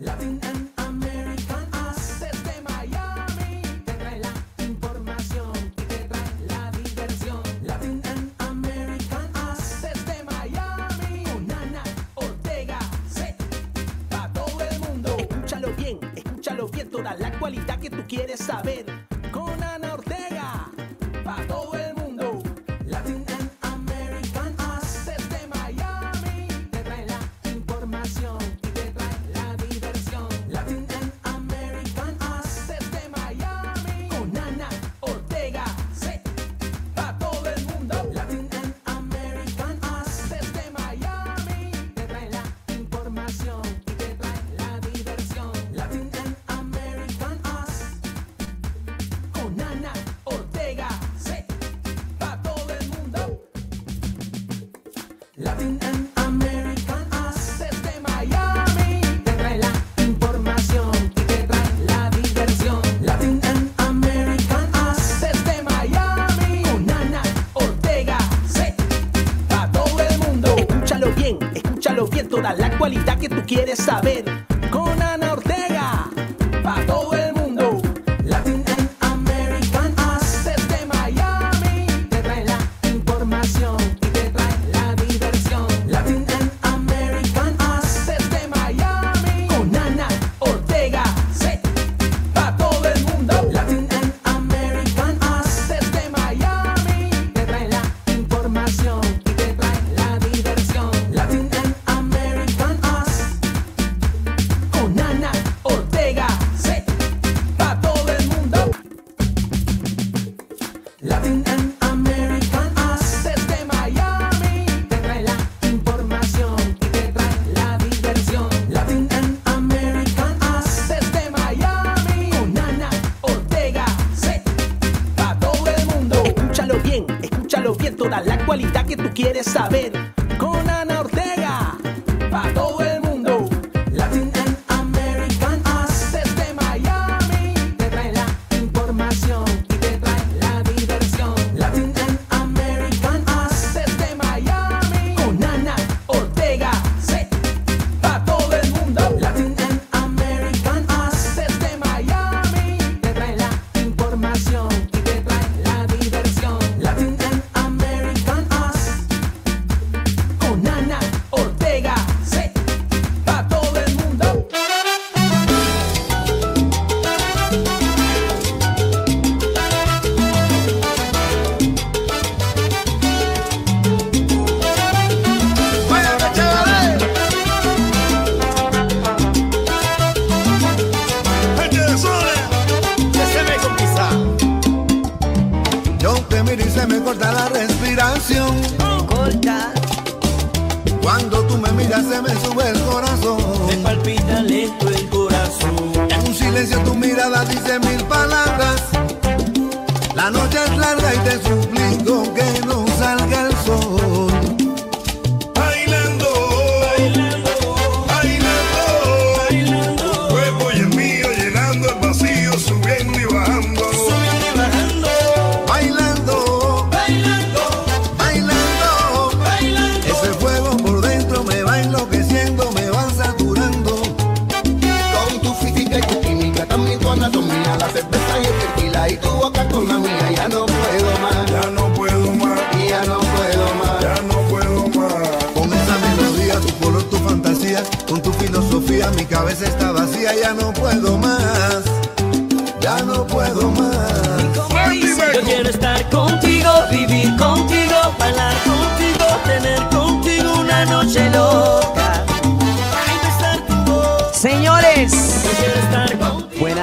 Latin and American Us desde Miami te trae la información y te trae la diversión. Latin and American Us desde Miami con Nana Ortega se para todo el mundo. Escúchalo bien, escúchalo bien toda la cualidad que tú quieres saber. quieres saber.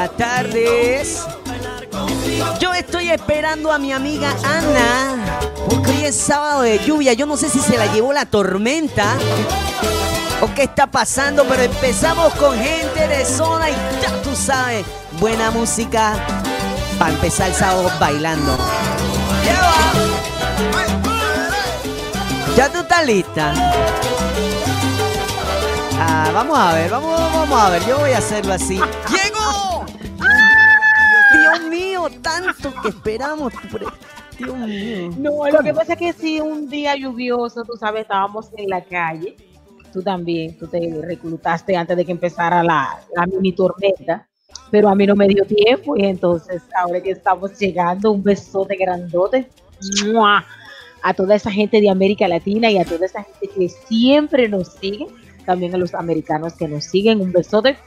buenas tardes. Yo estoy esperando a mi amiga Ana, porque hoy es sábado de lluvia. Yo no sé si se la llevó la tormenta o qué está pasando, pero empezamos con gente de zona y ya tú sabes, buena música para empezar el sábado bailando. ¿Ya tú estás lista? Ah, vamos a ver, vamos, vamos a ver, yo voy a hacerlo así. ¡Llegó! tanto, que esperamos. Dios mío. No, ¿Cómo? lo que pasa es que sí, un día lluvioso, tú sabes, estábamos en la calle. Tú también, tú te reclutaste antes de que empezara la, la mini tormenta pero a mí no me dio tiempo y entonces ahora que estamos llegando, un besote grandote ¡mua! a toda esa gente de América Latina y a toda esa gente que siempre nos sigue, también a los americanos que nos siguen, un besote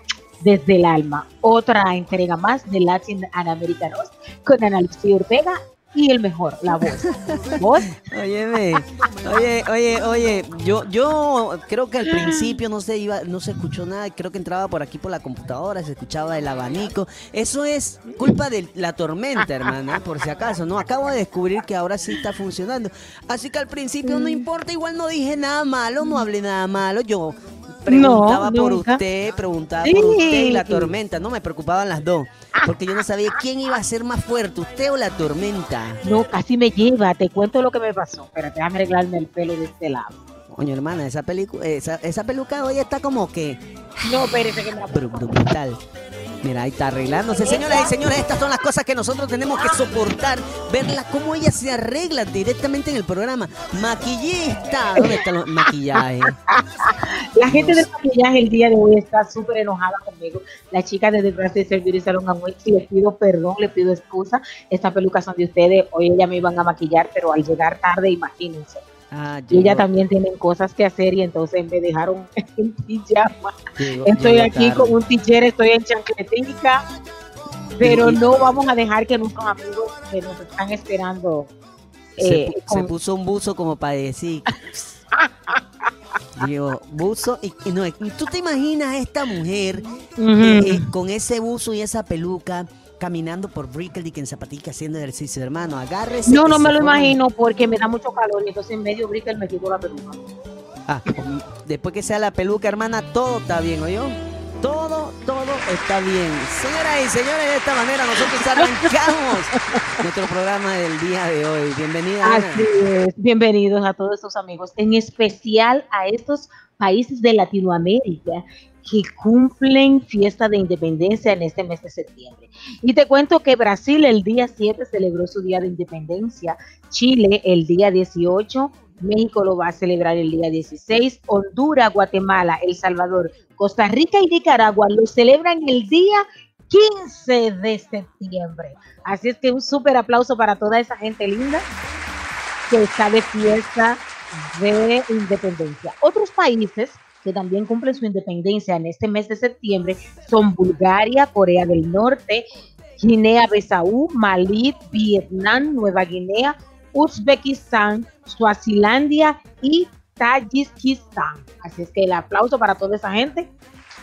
desde el alma. Otra entrega más de Latin and Americanos con Ana Lucía Ortega y el mejor, la voz. ¿Voz? Óyeme, oye, oye, oye, yo, yo creo que al principio no se iba, no se escuchó nada, creo que entraba por aquí por la computadora, se escuchaba el abanico. Eso es culpa de la tormenta, hermana, por si acaso, ¿no? Acabo de descubrir que ahora sí está funcionando. Así que al principio no importa, igual no dije nada malo, no hablé nada malo, yo preguntaba por nunca. usted, preguntaba Sí. por usted y la tormenta, no me preocupaban las dos, porque yo no sabía quién iba a ser más fuerte, usted o la tormenta. No, casi me lleva. Te cuento lo que me pasó. Espérate, déjame arreglarme el pelo de este lado. Coño, hermana, esa, esa, esa peluca hoy está como que No, espérate que me bru- bru- brutal. Mira, ahí está arreglándose. Señoras y señores, estas son las cosas que nosotros tenemos que soportar. Verla cómo ella se arregla directamente en el programa. Maquillista. ¿Dónde está el maquillaje? La gente del maquillaje el día de hoy está súper enojada conmigo. La chica de detrás de servir y salón Amway, le pido perdón, le pido excusa. Estas pelucas son de ustedes. Hoy ella me iban a maquillar, pero al llegar tarde, imagínense. Ah, Y ella también tienen cosas que hacer y entonces me dejaron en pijama. llegó- Estoy llegó aquí tarde. con un tijera, estoy en chancletica, pero no vamos a dejar que nuestros amigos que nos están esperando Se, eh, se con- puso un buzo como para decir. Digo, buzo. Y, y no, tú te imaginas a esta mujer eh, con ese buzo y esa peluca caminando por Brickell en zapatica haciendo ejercicio, hermano. Agárrese. No, no me lo imagino porque me da mucho calor y entonces en medio brica me quito la peluca. Ah, después que sea la peluca, hermana, todo está bien, ¿oyó? Todo, todo está bien. Señoras y señores, de esta manera nosotros arrancamos nuestro programa del día de hoy. Bienvenida, Ana. Así es. Bienvenidos a todos estos amigos, en especial a estos países de Latinoamérica que cumplen fiesta de independencia en este mes de septiembre. Y te cuento que Brasil el día 7 celebró su día de independencia, Chile el día 18, México lo va a celebrar el día 16, Honduras, Guatemala, El Salvador, Costa Rica y Nicaragua lo celebran el día 15 de septiembre. Así es que un súper aplauso para toda esa gente linda que está de fiesta de independencia. Otros países que también cumplen su independencia en este mes de septiembre son Bulgaria, Corea del Norte, Guinea-Bissau, Malí, Vietnam, Nueva Guinea, Uzbekistán, Suazilandia y Tayikistán. Así es que el aplauso para toda esa gente.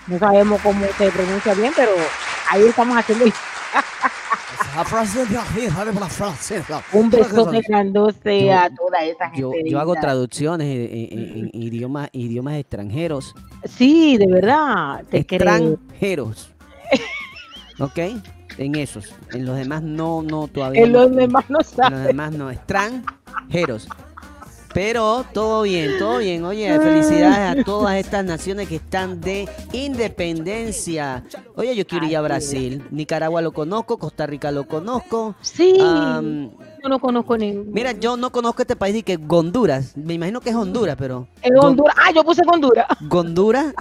No sabemos cómo se pronuncia bien, pero ahí estamos haciendo un besote grandote a toda esa gente. Yo, yo hago traducciones en, en- en idiomas, idiomas extranjeros. Sí, de verdad, te creo. extranjeros. ¿Ok? En esos. En los demás no, no, todavía. En no. los demás no En los saben. demás no. Extranjeros. Pero todo bien, todo bien. Oye, felicidades a todas estas naciones que están de independencia. Oye, yo quiero ir a Brasil. Nicaragua lo conozco, Costa Rica lo conozco. Sí, Am, yo no conozco ningún. mira, yo no conozco este país y que Honduras. Me imagino que es Honduras, pero. En Gon- Honduras. Ah, yo puse Honduras. Honduras,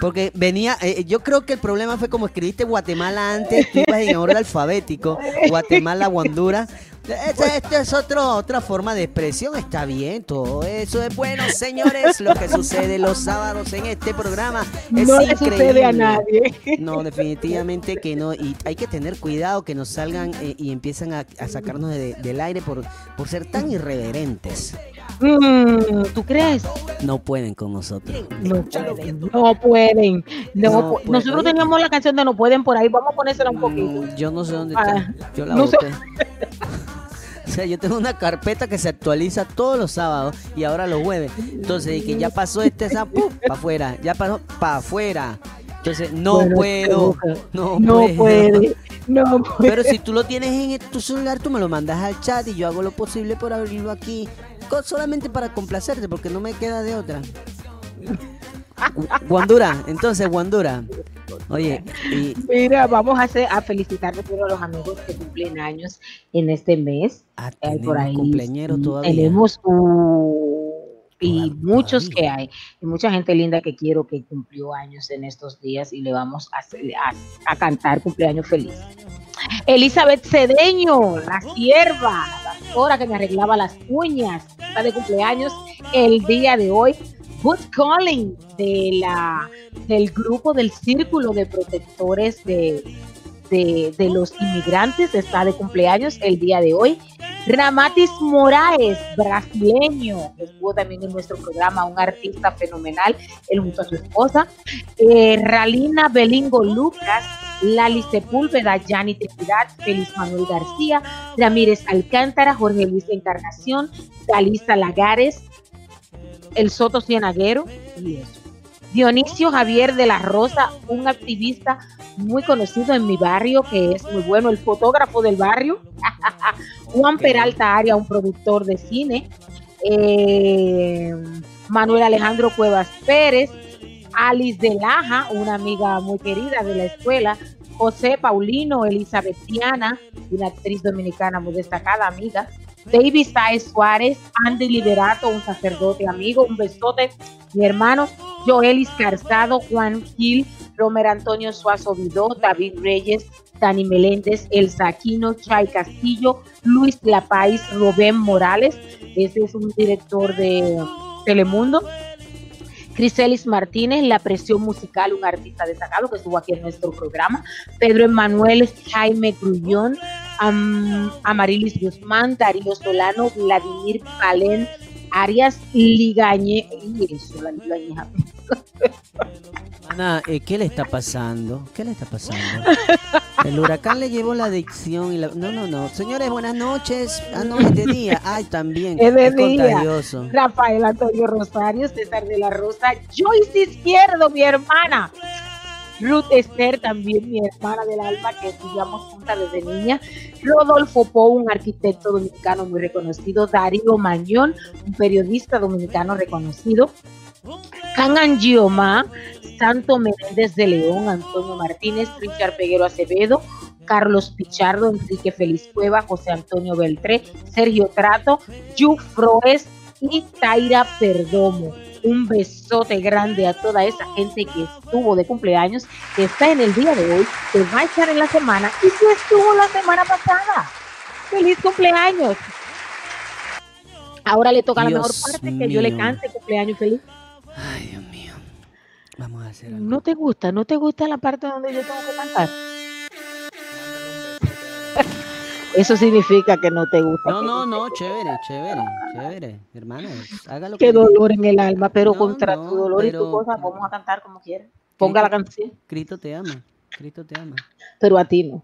porque venía, eh, yo creo que el problema fue como escribiste Guatemala antes, tú ibas en orden alfabético, Guatemala, Honduras. Esta, esta es otro, otra forma de expresión, está bien, todo eso es bueno, señores, lo que sucede los sábados en este programa es no le sucede a increíble. nadie. No, definitivamente que no. Y hay que tener cuidado que nos salgan eh, y empiezan a, a sacarnos de- del aire por, por ser tan irreverentes. Mm, ¿Tú crees? No pueden con nosotros. No pueden, no pueden. No No pu- pueden. Nosotros teníamos la canción de No pueden por ahí, vamos a ponérsela un poquito. Mm, Yo no sé dónde Ah, está. Yo la no sé. O sea, yo tengo una carpeta que se actualiza todos los sábados y ahora los jueves. Entonces, que ya pasó este sábado, para afuera. Ya pasó para afuera. Entonces, no Bueno, puedo. No, No puedo. puede, no puede. Pero si tú lo tienes en tu celular, tú me lo mandas al chat y yo hago lo posible por abrirlo aquí. Solamente para complacerte, porque no me queda de otra. Gu- Guandura, entonces, Guandura. Oye, y Mira, vamos a, hacer, a felicitar primero a los amigos que cumplen años en este mes. ah, Eh, por ahí cumpleañero todavía. tenemos uh, y Toda- muchos que todavía. hay, y mucha gente linda que quiero que cumplió años en estos días y le vamos a, a, a cantar cumpleaños feliz. Elizabeth Cedeño, la sierva, la pastora que me arreglaba las uñas, está de cumpleaños el día de hoy. Booth Collins de la, del grupo del Círculo de Protectores de, de, de los Inmigrantes está de cumpleaños el día de hoy. Ramatis Moraes, brasileño, estuvo también en nuestro programa, un artista fenomenal, él junto a su esposa. Eh, Ralina Belingo Lucas, Lali Sepúlveda, Yanni Trinidad, Félix Manuel García, Ramírez Alcántara, Jorge Luis Encarnación, Dalisa Lagares, El Soto Cienaguero y eso. Dionisio Javier de la Rosa, un activista muy conocido en mi barrio, que es muy bueno, el fotógrafo del barrio. Juan Peralta Aria, un productor de cine. Eh, Manuel Alejandro Cuevas Pérez. Alice de Laja, una amiga muy querida de la escuela. José Paulino, Elizabetiana, una actriz dominicana muy destacada, amiga. David Saez Suárez, Andy Liberato, un sacerdote amigo, un besote, mi hermano, Joelis Carzado, Juan Gil, Romer Antonio Suazo Vidó, David Reyes, Dani Meléndez, Elsa Aquino, Chay Castillo, Luis Lapais, Rubén Morales, ese es un director de Telemundo. Criselis Martínez, La Presión Musical, un artista destacado que estuvo aquí en nuestro programa. Pedro Emanuel Jaime Grullón, Am- Amarilis Guzmán, Darío Solano, Vladimir Palén, Arias Ligañe. Ana, eh, ¿qué le está pasando? ¿Qué le está pasando? El huracán le llevó la adicción y la... No, no, no. Señores, buenas noches. Ah, no, es de día. Ay, también. Es de día. contagioso. Rafael Antonio Rosario, César de la Rosa, Joyce Izquierdo, mi hermana. Ruth Esther, también mi hermana del alma, que estudiamos juntas desde niña. Rodolfo Pou, un arquitecto dominicano muy reconocido. Darío Mañón, un periodista dominicano reconocido. Can Angioma, Santo Menéndez de León, Antonio Martínez, Richard Peguero Acevedo, Carlos Pichardo, Enrique Feliz Cueva, José Antonio Beltré, Sergio Trato, Yu Froes y Taira Perdomo. Un besote grande a toda esa gente que estuvo de cumpleaños, que está en el día de hoy, que va a estar en la semana y que estuvo la semana pasada. ¡Feliz cumpleaños! Ahora le toca la mejor Dios parte que yo le cante cumpleaños feliz. Ay, Dios mío. Vamos a hacer algo. ¿No te gusta? ¿No te gusta la parte donde yo tengo que cantar? Eso significa que no te gusta. No, no, no, chévere, chévere, chévere. Hermana, hágalo Qué dolor en el alma, pero No, contra no, tu dolor y tu cosa, vamos a cantar como quieras. Ponga la canción, Cristo te ama. Cristo te ama. pero a ti no.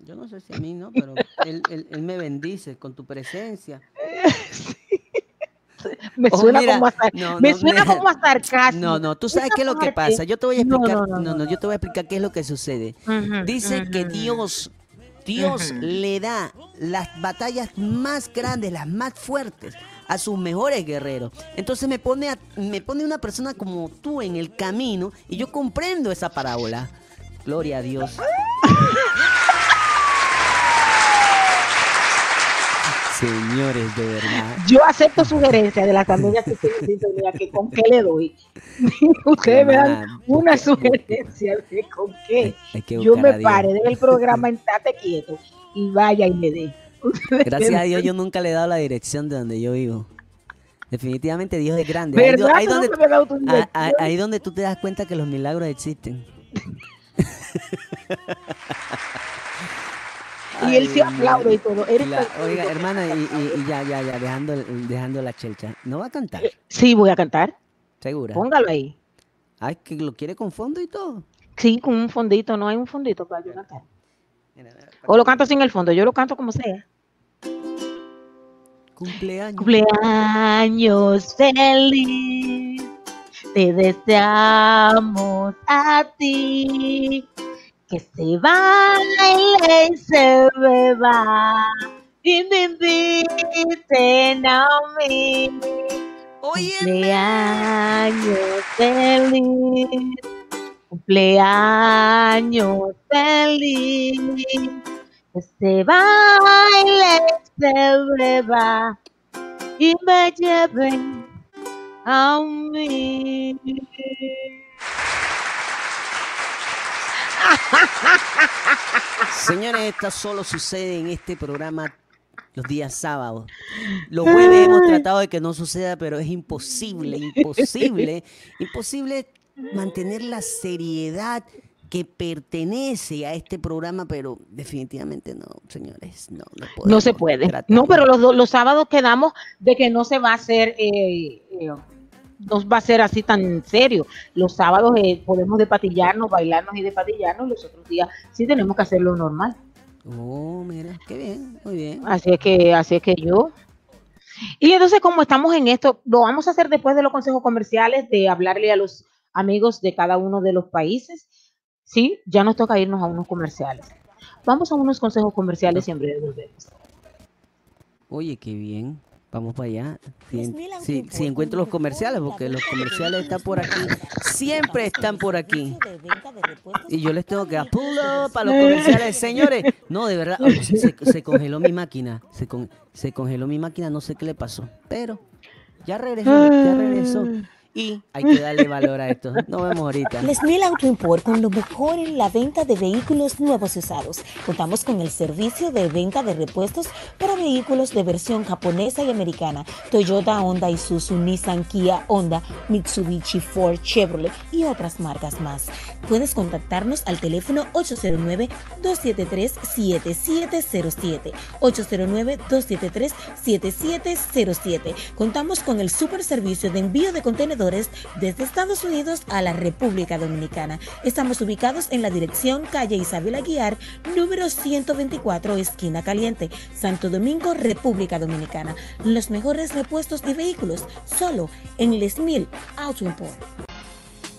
Yo no sé si a mí no, pero él, él- él me bendice con tu presencia. Me Oh, suena, mira, como, a, no, me no, suena mira. como a sarcasmo. No, no, tú sabes qué es lo que pasa. Yo te voy a explicar. no, No, no, yo te voy a explicar qué es lo que sucede. Dice que. Dios, Dios le da las batallas más grandes, las más fuertes a sus mejores guerreros. Entonces me pone, a- me pone una persona como tú en el camino y yo comprendo esa parábola. Gloria a Dios. Señores, de verdad. Yo acepto sugerencias de las amigas que tienen sintonía, que con qué le doy. Ustedes me dan una sugerencia de con qué. Yo me pare del programa en Tate Quieto y vaya y me dé. Ustedes Gracias a Dios yo nunca le he dado la dirección de donde yo vivo. Definitivamente Dios es grande. Ahí, ahí donde, ah, ah, ahí donde tú te das cuenta que los milagros existen. Y él se aplaude y todo. Eres La- perfecto. oiga, hermana, y, y- y ya, ya, ya, dejando, dejando la chelcha. ¿No va a cantar? Sí, voy a cantar. ¿Segura? Póngalo ahí. Ay, que lo quiere con fondo y todo. Sí, con un fondito. No hay un fondito para yo cantar. O lo canto sin el fondo. Yo lo canto como sea. Cumpleaños. Cumpleaños feliz. Te deseamos a ti. Que se baile y se beba. Y inviten a mí. Cumpleaños feliz. Cumpleaños feliz. Que se baile, se beba y me lleven a mí. Señores, esto solo sucede en este programa los días sábados. Los jueves hemos tratado de que no suceda, pero es imposible, imposible, imposible mantener la seriedad que pertenece a este programa, pero definitivamente no, señores, no, no, No se puede. tratar. No, pero los, los sábados quedamos de que no se va a hacer, eh, eh, no va a ser así tan serio. Los sábados eh, podemos despatillarnos, bailarnos y despatillarnos. Los otros días sí tenemos que hacerlo normal. Oh, mira, qué bien, muy bien. Así es que, así es que yo. Y entonces, como estamos en esto, lo vamos a hacer después de los consejos comerciales, de hablarle a los amigos de cada uno de los países. Sí, ya nos toca irnos a unos comerciales. Vamos a unos consejos comerciales y en breve volvemos. Oye, qué bien. Vamos para allá. Si, si- encuentro los comerciales, porque los comerciales están por aquí. Siempre están por aquí. Y yo les tengo que para dar pull vehículos up a los comerciales. Señores, no, de verdad, se, se congeló mi máquina. Se, con- se congeló mi máquina, no sé qué le pasó. Pero ya regresó, ya regresó. Y hay que darle valor a esto. Nos vemos ahorita. Les Mil Auto Import con lo mejor en la venta de vehículos nuevos y usados. Contamos con el servicio de venta de repuestos para vehículos de versión japonesa y americana. Toyota, Honda, Isuzu, Nissan, Kia, Honda, Mitsubishi, Ford, Chevrolet y otras marcas más. Puedes contactarnos al teléfono 809-273-7707. 809-273-7707. Contamos con el super servicio de envío de contenedores desde Estados Unidos a la República Dominicana. Estamos ubicados en la dirección calle Isabel Aguiar, número 124, esquina caliente, Santo Domingo, República Dominicana. Los mejores repuestos de vehículos, solo en Les Mil Auto Import.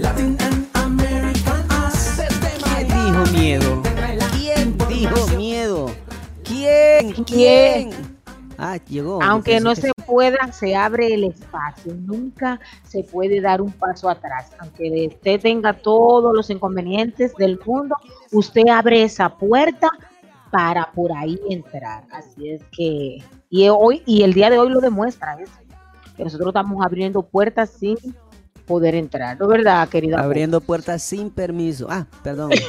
Latin and American ¿Quién dijo miedo? ¿Quién dijo miedo? ¿Quién? ¿Quién? Ah, llegó. Aunque no se pueda, se abre el espacio. Nunca se puede dar un paso atrás. Aunque usted tenga todos los inconvenientes del mundo, usted abre esa puerta para por ahí entrar. Así es que, y hoy, y el día de hoy lo demuestra eso, que nosotros estamos abriendo puertas sin poder entrar. ¿No verdad, querida? Abriendo puertas sin permiso. Ah, perdón.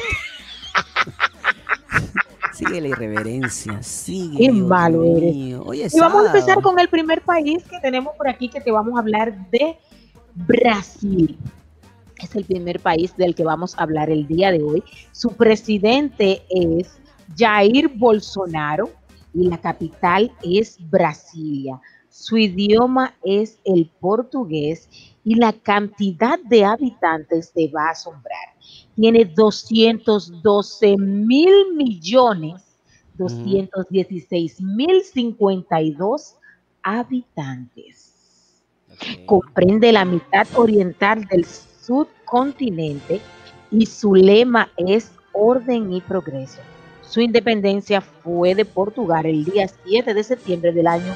sigue la irreverencia, sigue. Qué malo eres. es Y vamos a empezar con el primer país que tenemos por aquí, que te vamos a hablar de Brasil. Es el primer país del que vamos a hablar el día de hoy. Su presidente es Jair Bolsonaro y la capital es Brasilia. Su idioma es el portugués y la cantidad de habitantes te va a asombrar. Tiene 212 mil millones 216 mil 52 habitantes. Comprende la mitad oriental del subcontinente y su lema es orden y progreso. Su independencia fue de Portugal el día 7 de septiembre del año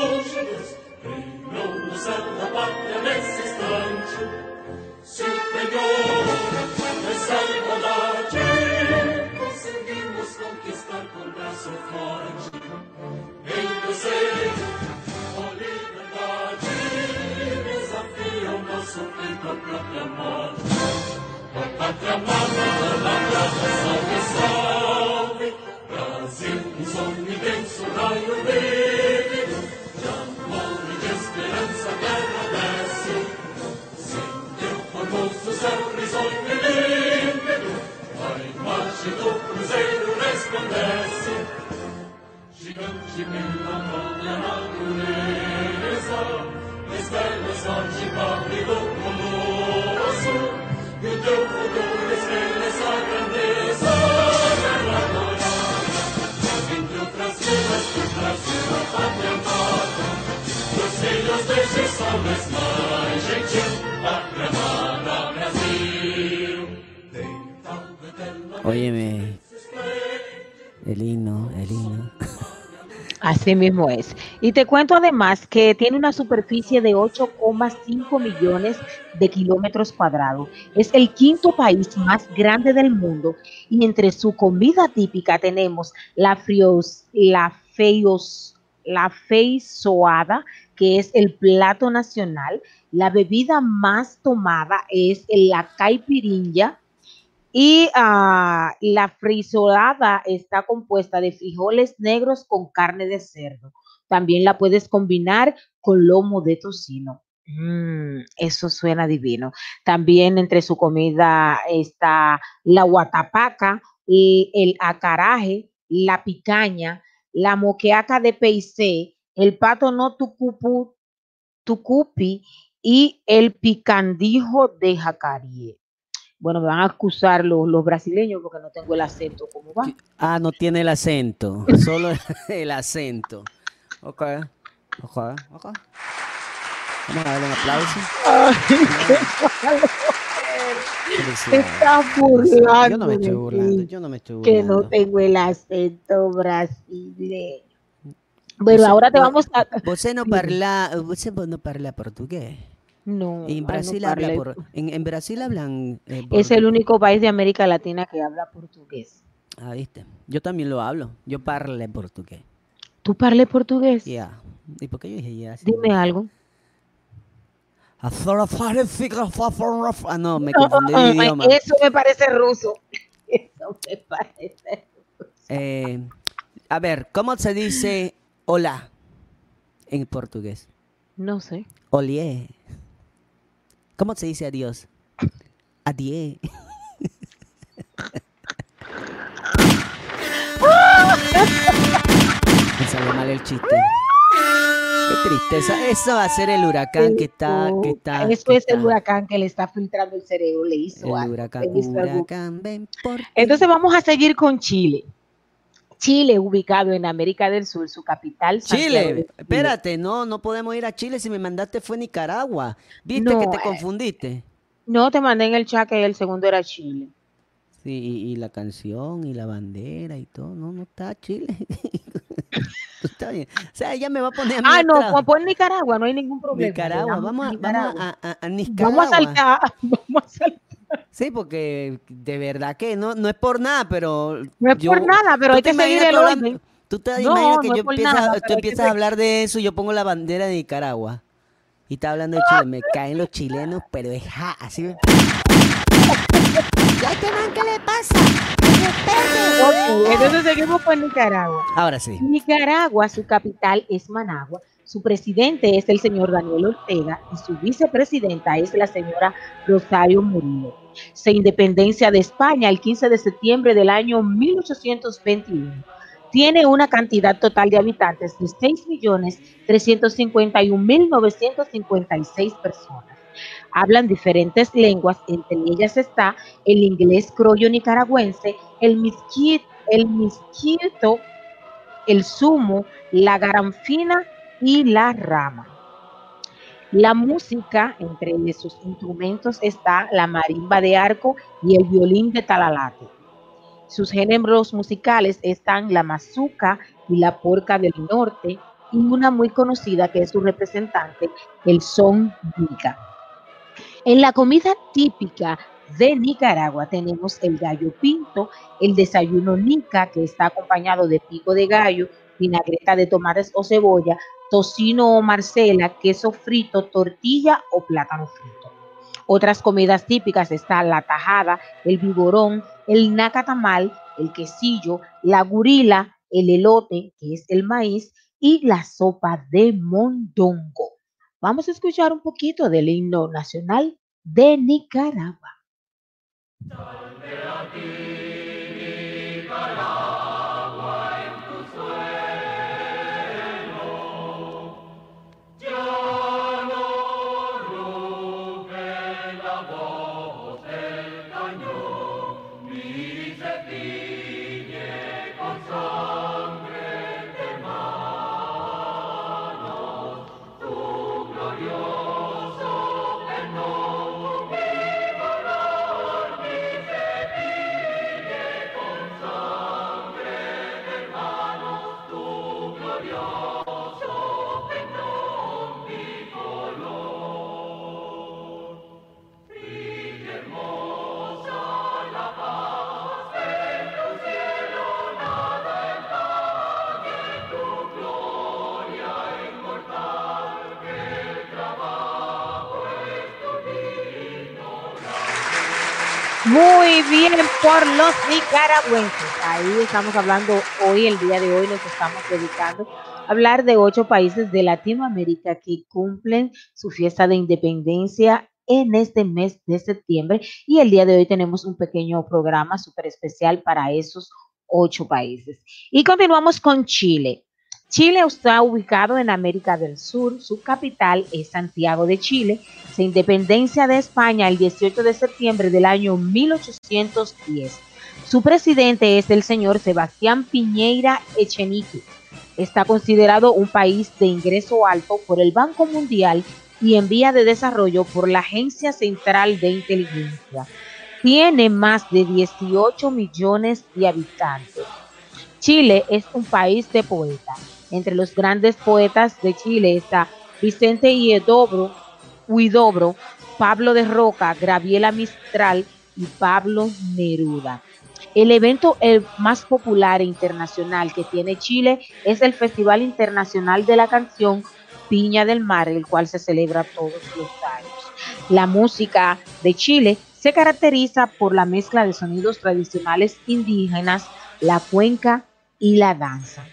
la patria nesse stanci si impegnò nel servo d'agire conseguimos conquistar con braço forte entre sé ó liberdade desafia o nosso peito a própria morte a pátria amada, a pátria salve, salve Brasil, um sol imenso, raio verde. De amor e de esperança Gigante pela própria natureza Estrelas forte padre do colosso E o teu futuro estrelece a grandeza Pela glória Entre outras vidas que trazes a pátria amada filhos deste sol és mãe Óyeme. El himno, el himno. Así mismo es. Y te cuento además que tiene una superficie de 8,5 millones de kilómetros cuadrados. Es el quinto país más grande del mundo y entre su comida típica tenemos la frios, la la que es el plato nacional. La bebida más tomada es la caipirinha, y ah, la frisolada está compuesta de frijoles negros con carne de cerdo. También la puedes combinar con lomo de tocino. Mm, eso suena divino. También entre su comida está la guatapaca, y el acaraje, la picaña, la moqueaca de peicé, el pato no tucupu, tucupi y el picandijo de jacarie. Bueno, me van a excusar los, los brasileños porque no tengo el acento como va. Ah, no tiene el acento, solo el acento. Ok, ok, ok. Vamos a darle un aplauso. Te estás burlando. Yo no me estoy burlando, yo no me estoy Que no burlando. tengo el acento brasileño. Bueno, ahora te vamos a. Você no parla, você no parla portugués. No, En no Brasil habla por, en, en Brasil hablan eh, Es el único país de América Latina que habla portugués. Ah, viste. Yo también lo hablo. Yo parle portugués. ¿Tú parles portugués? Ya. ¿Y por qué yo dije ya? Dime algo. Ah, no, me confundí de idioma. Eso me parece ruso. Eso me parece. Eh, a ver, ¿cómo se dice hola en portugués? No sé. Olie. ¿Cómo se dice adiós? Adié. Me salió mal el chiste. Qué tristeza. Eso va a ser el huracán que está, que está. Eso que es el huracán que le está filtrando el cerebro. Le hizo El huracán, huracán, ven por. Entonces vamos a seguir con Chile. Chile, ubicado en América del Sur, su capital. Chile, Chile. espérate, no, no podemos ir a Chile si me mandaste fue Nicaragua. ¿Viste No, que te eh. confundiste? No, te mandé en el chat que el segundo era Chile. Sí, y, y la canción y la bandera y todo, no, no está Chile. está bien. O sea, ella me va a poner a mí Ah, no, pues pon Nicaragua, no hay ningún problema. Nicaragua, vamos Nicaragua. vamos a, a- a Nicaragua. Vamos a saltar, vamos a saltar. Sí, porque de verdad que no, no es por nada, pero. No es por nada, pero ¿tú hay te que seguir el orden. Tú te No, imaginas que no yo empieza, nada, tú que empiezas a hablar de eso y yo pongo la bandera de Nicaragua. Y está hablando de Chile. Me caen los chilenos, pero es ja, así. ¿Ya este man, qué le pasa? Entonces seguimos con Nicaragua. Ahora sí. Nicaragua, su capital es Managua. Su presidente es el señor Daniel Ortega y su vicepresidenta es la señora Rosario Murillo. Se independencia de España el 15 de septiembre del año 1821. Tiene una cantidad total de habitantes de 6.351.956 personas. Hablan diferentes lenguas, entre ellas está el inglés criollo nicaragüense, el misquito, el misquito, el sumo, la garanfina y la rama. La música, entre sus instrumentos está la marimba de arco y el violín de talalate. Sus géneros musicales están la mazuca y la porca del norte y una muy conocida que es su representante, el son nica. En la comida típica de Nicaragua tenemos el gallo pinto, el desayuno nica, que está acompañado de pico de gallo, vinagreta de tomates o cebolla, tocino o marcela, queso frito, tortilla o plátano frito. Otras comidas típicas están la tajada, el vigorón, el nacatamal, el quesillo, la gurila, el elote, que es el maíz, y la sopa de mondongo. Vamos a escuchar un poquito del himno nacional de Nicaragua. Muy bien por los nicaragüenses. Ahí estamos hablando hoy, el día de hoy, nos estamos dedicando a hablar de ocho países de Latinoamérica que cumplen su fiesta de independencia en este mes de septiembre. Y el día de hoy tenemos un pequeño programa súper especial para esos ocho países. Y continuamos con Chile. Chile está ubicado en América del Sur, su capital es Santiago de Chile, se independencia de España el 18 de septiembre del año 1810. Su presidente es el señor Sebastián Piñeira Echenique. Está considerado un país de ingreso alto por el Banco Mundial y en vía de desarrollo por la Agencia Central de Inteligencia. Tiene más de 18 millones de habitantes. Chile es un país de poetas. Entre los grandes poetas de Chile está Vicente Huidobro, Huidobro, Pablo de Roca, Graviela Mistral y Pablo Neruda. El evento más popular e internacional que tiene Chile es el Festival Internacional de la Canción Piña del Mar, el cual se celebra todos los años. La música de Chile se caracteriza por la mezcla de sonidos tradicionales indígenas, la cuenca y la danza.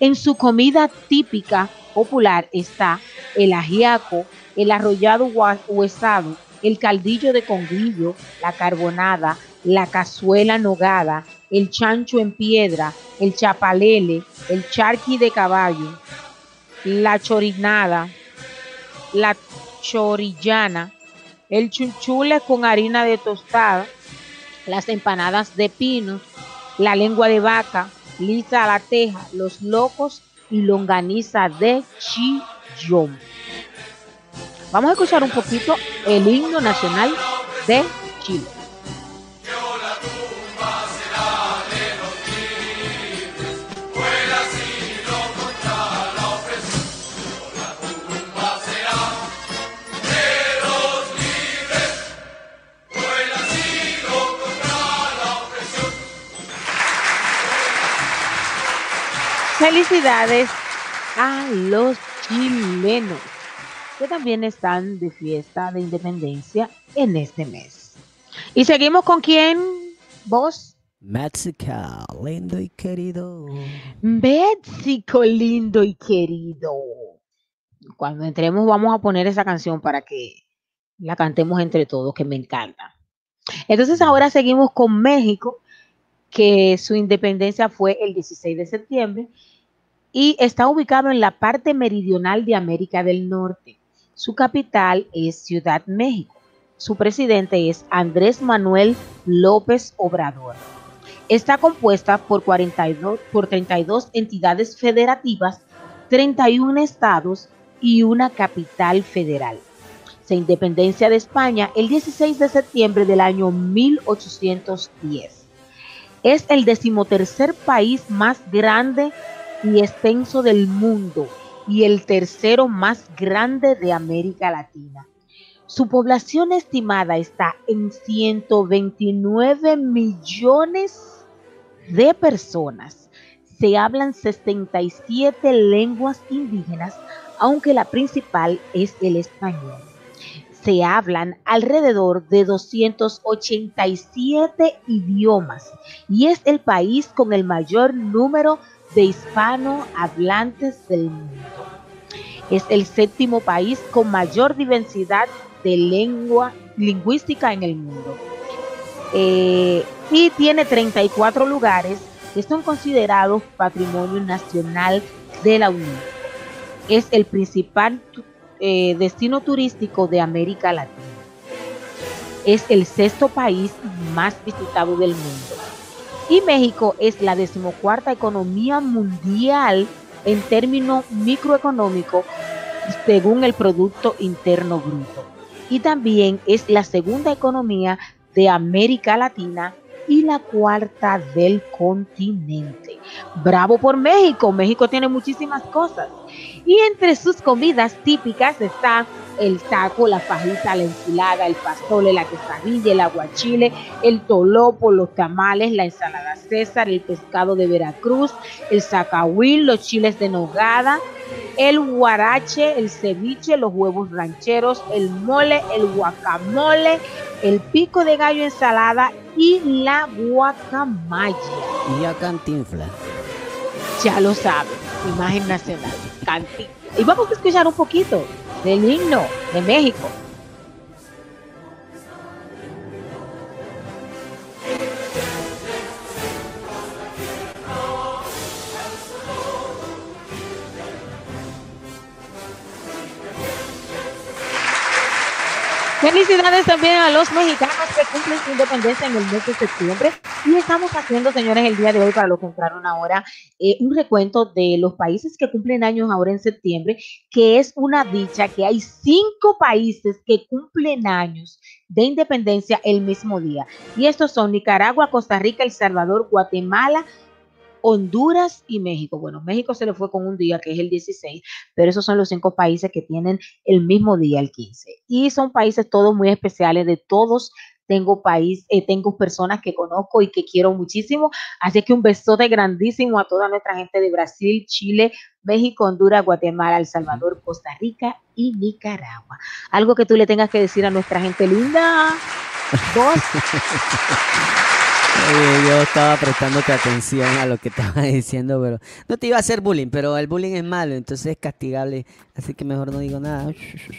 En su comida típica popular está el ajiaco, el arrollado huesado, el caldillo de conguillo, la carbonada, la cazuela nogada, el chancho en piedra, el chapalele, el charqui de caballo, la chorinada, la chorillana, el chunchule con harina de tostada, las empanadas de pino, la lengua de vaca, lisa la teja, los locos y longaniza de chillón. Vamos a escuchar un poquito el himno nacional de Chile. Felicidades a los chilenos que también están de fiesta de independencia en este mes. Y seguimos con quién, vos. Mexica, lindo y querido. México lindo y querido. Cuando entremos vamos a poner esa canción para que la cantemos entre todos, que me encanta. Entonces ahora seguimos con México, que su independencia fue el 16 de septiembre y está ubicado en la parte meridional de América del Norte. Su capital es Ciudad México. Su presidente es Andrés Manuel López Obrador. Está compuesta por, 42, por 32 entidades federativas, 31 estados y una capital federal. Se independencia de España el 16 de septiembre del año 1810. Es el decimotercer país más grande y extenso del mundo y el tercero más grande de América Latina. Su población estimada está en 129 millones de personas. Se hablan 67 lenguas indígenas, aunque la principal es el español. Se hablan alrededor de 287 idiomas y es el país con el mayor número de hispanohablantes del mundo. Es el séptimo país con mayor diversidad de lengua lingüística en el mundo. Eh, y tiene 34 lugares que son considerados patrimonio nacional de la Unión. Es el principal eh, destino turístico de América Latina. Es el sexto país más visitado del mundo. Y México es la decimocuarta economía mundial en términos microeconómicos según el Producto Interno Bruto. Y también es la segunda economía de América Latina y la cuarta del continente. Bravo por México. México tiene muchísimas cosas. Y entre sus comidas típicas está el taco, la fajita, la enchilada, el pastole, la quesadilla, el aguachile, el tolopo, los tamales, la ensalada César, el pescado de Veracruz, el zacahuil, los chiles de nogada, el guarache, el ceviche, los huevos rancheros, el mole, el guacamole, el pico de gallo ensalada y la guacamaya. Y a Cantinfla. Ya lo saben, imagen nacional, Cantinfla. Y vamos a escuchar un poquito del himno de México. Felicidades también a los mexicanos que cumplen su independencia en el mes de septiembre. Y estamos haciendo, señores, el día de hoy, para los que entraron ahora, eh, un recuento de los países que cumplen años ahora en septiembre, que es una dicha que hay cinco países que cumplen años de independencia el mismo día. Y estos son Nicaragua, Costa Rica, El Salvador, Guatemala, Honduras y México. Bueno, México se le fue con un día que es el 16, pero esos son los cinco países que tienen el mismo día, el 15. Y son países todos muy especiales, de todos tengo país, eh, tengo personas que conozco y que quiero muchísimo. Así que un besote grandísimo a toda nuestra gente de Brasil, Chile, México, Honduras, Guatemala, El Salvador, Costa Rica y Nicaragua. Algo que tú le tengas que decir a nuestra gente linda. Vos. Oye, yo estaba prestándote atención a lo que estaba diciendo, pero no te iba a hacer bullying, pero el bullying es malo, entonces es castigable, así que mejor no digo nada.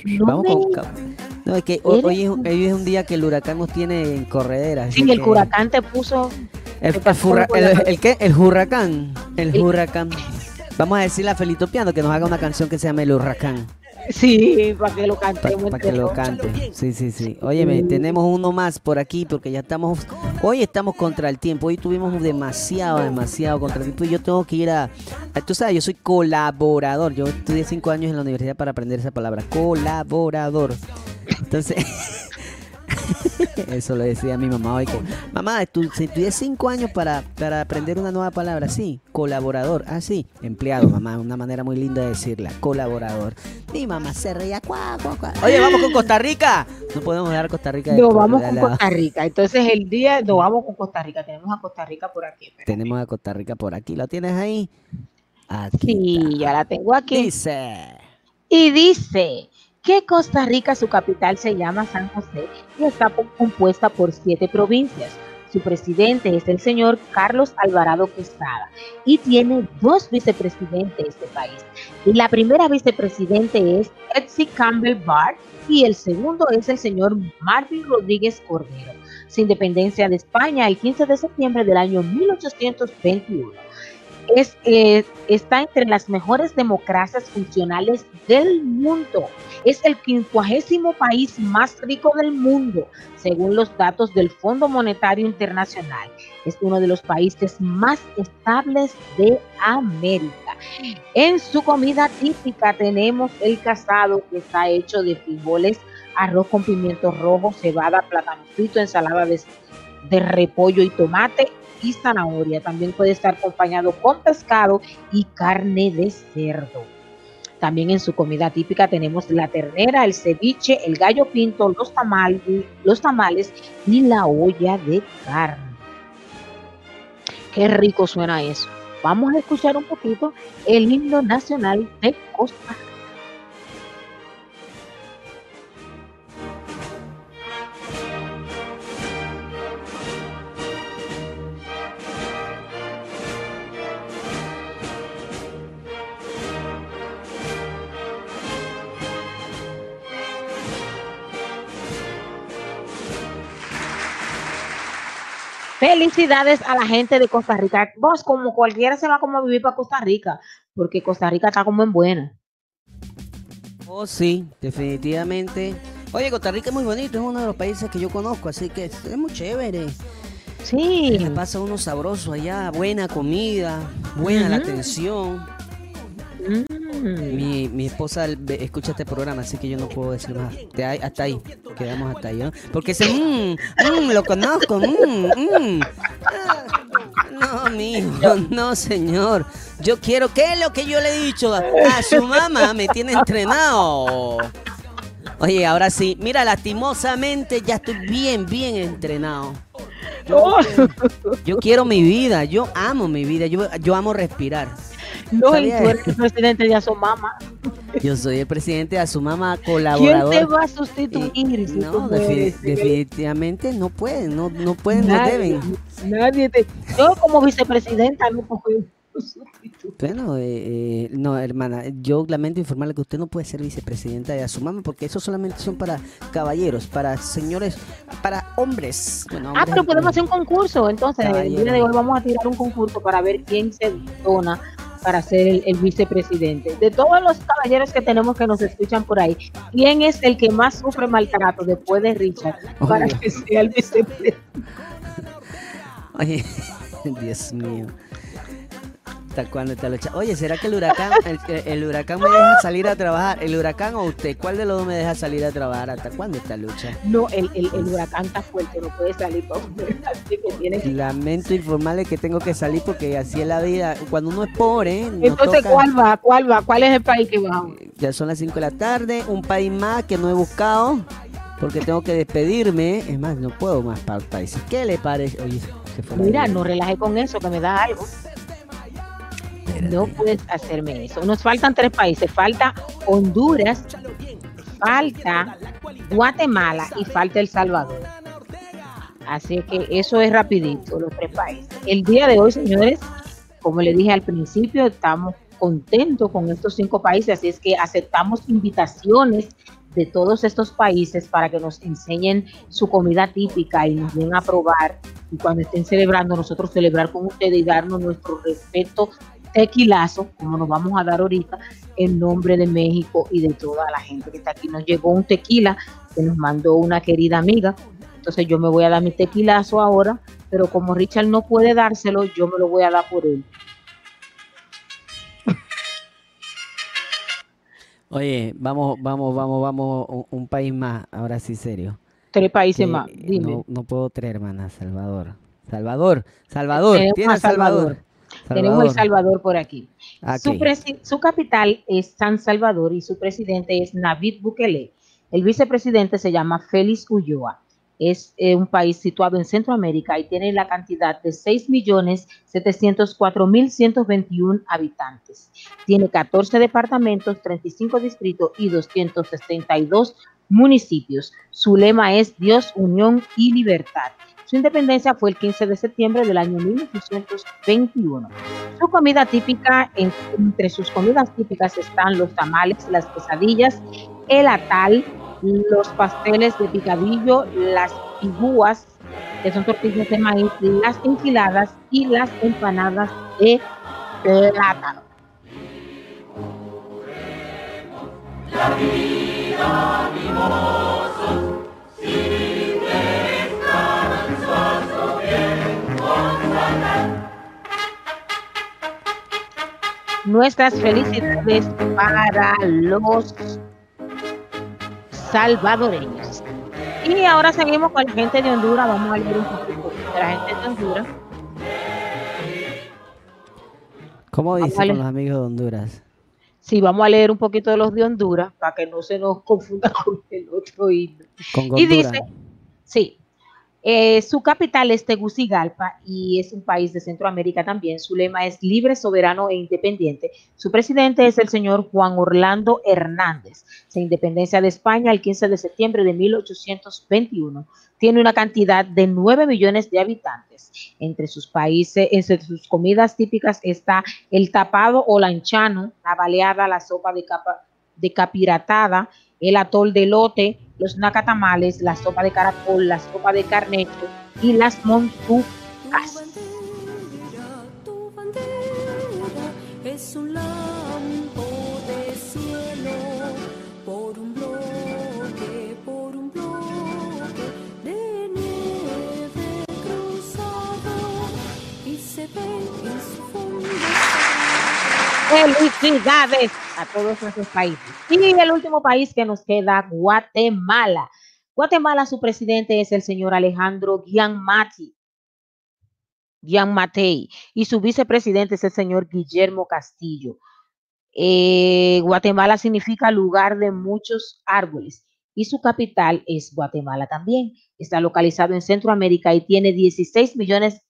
No Vamos me con. No, es que hoy, es, un- hoy es un día que el huracán nos tiene en corredera. Sí, el que- huracán te puso. El, te el, furra- el- qué? El huracán. El El- huracán. Vamos a decirle a Felito Piano que nos haga una canción que se llame El Huracán. Sí, para que lo Para cantemos. que lo cante. Sí, sí, sí. Óyeme, tenemos uno más por aquí porque ya estamos. Hoy estamos contra el tiempo. Hoy tuvimos demasiado, demasiado contra el tiempo. Y yo tengo que ir a- Tú sabes, yo soy colaborador. Yo estudié cinco años en la universidad para aprender esa palabra. Colaborador. Entonces. Eso lo decía mi mamá hoy. que, Mamá, estu- estudié cinco años para, para aprender una nueva palabra. Sí, colaborador. Ah, sí, empleado, mamá. Una manera muy linda de decirla. Colaborador. Mi mamá se reía. cuá, cuá, cuá. Oye, vamos con Costa Rica. No podemos dejar Costa Rica. de por vamos con Costa Rica. Entonces el día nos vamos con Costa Rica. Tenemos a Costa Rica por aquí. Tenemos a Costa Rica por aquí. ¿Lo tienes ahí? Aquí. Sí, está. ya la tengo aquí. Dice. Y dice que Costa Rica, su capital se llama San José y está compuesta por siete provincias. Su presidente es el señor Carlos Alvarado Quesada y tiene dos vicepresidentes este país. Y la primera vicepresidente es Etsy Campbell Bart y el segundo es el señor Marvin Rodríguez Cordero. Su independencia de España el 15 de septiembre del año 1821 es, eh, está entre las mejores democracias funcionales del mundo. Es el quincuagésimo país más rico del mundo, según los datos del Fondo Monetario Internacional. Es uno de los países más estables de América. En su comida típica tenemos el casado, que está hecho de frijoles, arroz con pimiento rojo, cebada, plátano frito, ensalada de repollo y tomate y zanahoria. También puede estar acompañado con pescado y carne de cerdo. También en su comida típica tenemos la ternera, el ceviche, el gallo pinto, los tamales, los tamales y la olla de carne. Qué rico suena eso. Vamos a escuchar un poquito el himno nacional de Costa Rica. Felicidades a la gente de Costa Rica. Vos, como cualquiera se va como a vivir para Costa Rica, porque Costa Rica está como en buena. Oh, sí, definitivamente. Oye, Costa Rica es muy bonito, es uno de los países que yo conozco, así que es muy chévere. Sí. Le pasa uno sabroso allá, buena comida, buena la atención. Mi, mi esposa escucha este programa, así que yo no puedo decir más. Hasta ahí, quedamos hasta ahí, ¿no? Porque ese, mmm, mmm, lo conozco, mmm, mmm. No, mijo, no, señor. Yo quiero, ¿qué es lo que yo le he dicho? A, a su mamá me tiene entrenado. Oye, ahora sí, mira, lastimosamente ya estoy bien, bien entrenado. Yo, yo quiero mi vida, yo amo mi vida, yo, yo amo respirar. No, y tú eres el presidente de Asomama. Yo soy el presidente de Asumama ¿Quién colaborador. te va a sustituir? si no, definitivamente no pueden, no, no pueden, no deben. nadie te- Yo como vicepresidenta no puedo. Bueno, eh, eh, no, hermana, yo lamento informarle que usted no puede ser vicepresidenta de Asumama porque eso solamente son para caballeros, para señores, para hombres. Bueno, Ah, pero podemos hacer un concurso. Entonces, el día de hoy vamos a tirar un concurso para ver quién se dona para ser el, el vicepresidente. De todos los caballeros que tenemos que nos escuchan por ahí, ¿quién es el que más sufre maltrato después de Richard para Obvio. que sea el vicepresidente? Oye, Dios mío. ¿Hasta cuándo está lucha? Oye, ¿será que el huracán, el, el huracán me deja salir a trabajar? ¿El huracán o usted? ¿Cuál de los dos me deja salir a trabajar? ¿Hasta cuándo esta lucha? No, el, el, el huracán está fuerte, no puede salir así que tiene que... Lamento informarle que tengo que salir porque así es la vida. Cuando uno es pobre, nos Entonces, toca- ¿cuál va? ¿Cuál va? ¿Cuál es el país que va? Ya son las 5 de la tarde, un país más que no he buscado porque tengo que despedirme. Es más, no puedo más para el país. ¿Qué le parece? Oye, fue Mira, no relaje con eso, que me da algo. No puedes hacerme eso. Nos faltan tres países. Falta Honduras, falta Guatemala y falta El Salvador. Así que eso es rapidito, los tres países. El día de hoy, señores, como le dije al principio, estamos contentos con estos cinco países, así es que aceptamos invitaciones de todos estos países para que nos enseñen su comida típica y nos den a probar. Y cuando estén celebrando, nosotros celebrar con ustedes y darnos nuestro respeto tequilazo, como nos vamos a dar ahorita, en nombre de México y de toda la gente que está aquí. Nos llegó un tequila que nos mandó una querida amiga. Entonces yo me voy a dar mi tequilazo ahora, pero como Richard no puede dárselo, yo me lo voy a dar por él. Oye, vamos, vamos, vamos, vamos, un, un país más, ahora sí serio. Tres países Que más, dime. No, no puedo traer, hermana, Salvador. Salvador, Salvador, Tenemos tiene a Salvador. Salvador. Tenemos El Salvador por aquí. Su, Aquí. presi- su capital es San Salvador y su presidente es Navid Bukele. El vicepresidente se llama Félix Ulloa. Es eh, un país situado en Centroamérica y tiene la cantidad de 6.704.121 habitantes. Tiene 14 departamentos, 35 distritos y 262 municipios. Su lema es Dios, Unión y Libertad. Su independencia fue el 15 de septiembre del año 1821. Su comida típica, en- entre sus comidas típicas están los tamales, las quesadillas, el atal, los pasteles de picadillo, las pigúas, que son tortillas de maíz, las enchiladas y las empanadas de plátano. Nuestras felicidades para los salvadoreños. Y ahora seguimos con la gente de Honduras. Vamos a leer un poquito de la gente de Honduras. ¿Cómo dice vale. con los amigos de Honduras? Sí, vamos a leer un poquito de los de Honduras para que no se nos confunda con el otro himno. Con Y dice, sí, eh, su capital es Tegucigalpa y es un país de Centroamérica también. Su lema es libre, soberano e independiente. Su presidente es el señor Juan Orlando Hernández. Se independencia de España el 15 de septiembre de 1821. Tiene una cantidad de 9 millones de habitantes. Entre sus países, entre sus comidas típicas está el tapado o lanchano, la baleada, la sopa de capa el atol de lote, los nacatamales, la sopa de caracol, la sopa de carnecho y las fondo. Felicidades todos nuestros países. Y el último país que nos queda, Guatemala. Guatemala, su presidente es el señor Alejandro Gianmati. Gianmatei. Y su vicepresidente es el señor Guillermo Castillo. Eh, Guatemala significa lugar de muchos árboles y su capital es Guatemala también. Está localizado en Centroamérica y tiene 16 millones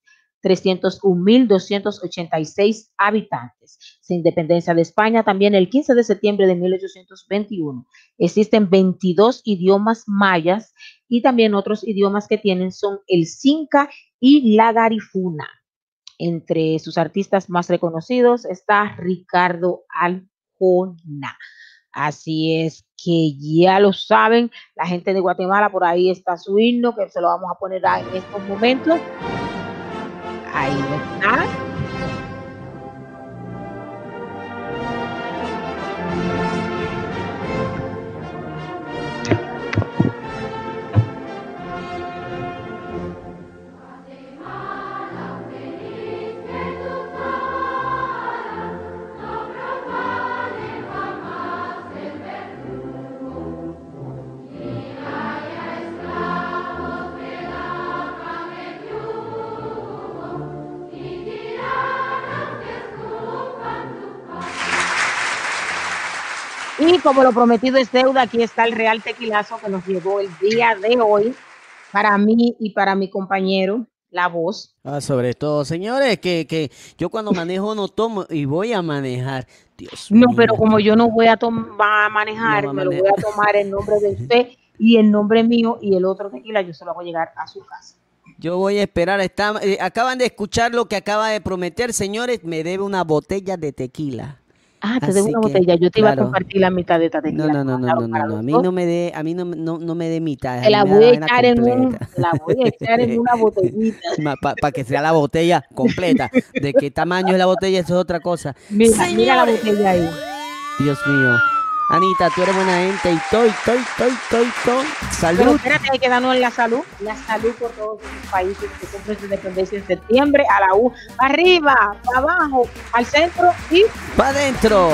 301.286 habitantes. Se independencia de España también el 15 de septiembre de 1821. Existen 22 idiomas mayas y también otros idiomas que tienen son el Cinca y la Garifuna. Entre sus artistas más reconocidos está Ricardo Aljona. Así es que ya lo saben, la gente de Guatemala, por ahí está su himno, que se lo vamos a poner en estos momentos. Ahí está. Y como lo prometido es deuda, aquí está el Real Tequilazo que nos llegó el día de hoy para mí y para mi compañero, la voz. Ah, sobre todo, señores, que, que yo cuando manejo no tomo y voy a manejar. Dios No, mío. pero como yo no voy a, va a manejar, No a me lo voy a tomar en nombre de usted y en nombre mío y el otro tequila yo se lo hago llegar a su casa. Yo voy a esperar. Está, eh, acaban de escuchar lo que acaba de prometer, señores. Me debe una botella de tequila. Ah, te debo Así una que, botella. Yo te iba a compartir la mitad de esta tequila. No, no, no, no, no, no, A mí no me dé, a mí no, no, no me dé mitad. Te la voy a echar en un, completa. te la voy a echar en una botellita. Para que sea la botella completa. De qué tamaño es la botella, eso es otra cosa. Mira, mira la botella ahí. Dios mío. Anita, tú eres buena gente y toy, toy, toy, toy, toy. Pero Salud. espérate, hay que darnos la salud. La salud por todos esos países que cumplen su independencia en septiembre. A la U, arriba, para abajo, al centro y para adentro.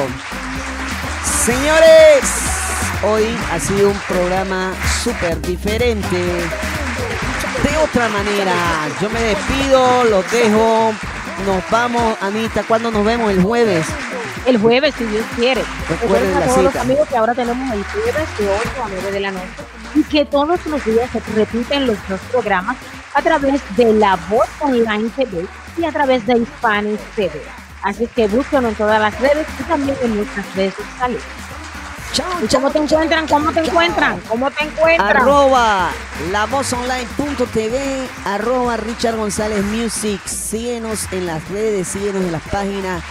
Señores, hoy ha sido un programa súper diferente. De otra manera, yo me despido, los dejo. Nos vamos, Anita. ¿Cuándo nos vemos? El jueves. El jueves, si Dios quiere. Recuerden a todos los amigos que ahora tenemos el jueves de 8 a 9 de la noche y que todos los días se repiten los dos programas a través de La Voz Online TV y a través de Hispanic TV. Así que búsquenlo en todas las redes y también en nuestras redes sociales. Chao, ¿Y cómo te encuentran? ¿Cómo te encuentran? ¿Cómo te encuentran? Arroba lavozonline.tv, arroba Richard González Music. Síguenos en las redes, síguenos en las páginas.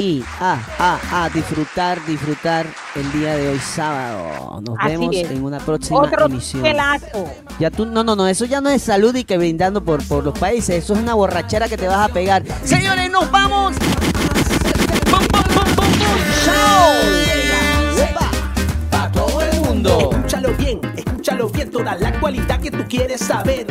Y a, a, a disfrutar, disfrutar el día de hoy sábado. Nos Así vemos es. en una próxima Otro emisión. pelazo. Ya tú, no, no, no, eso ya no es salud y que brindando por, por los países, eso es una borrachera que te vas a pegar. Señores, nos vamos. ¡Pum, pum, pum, pum, pum! ¡Chao! Para todo el mundo. Escúchalo bien, escúchalo bien, toda la actualidad que tú quieres saber.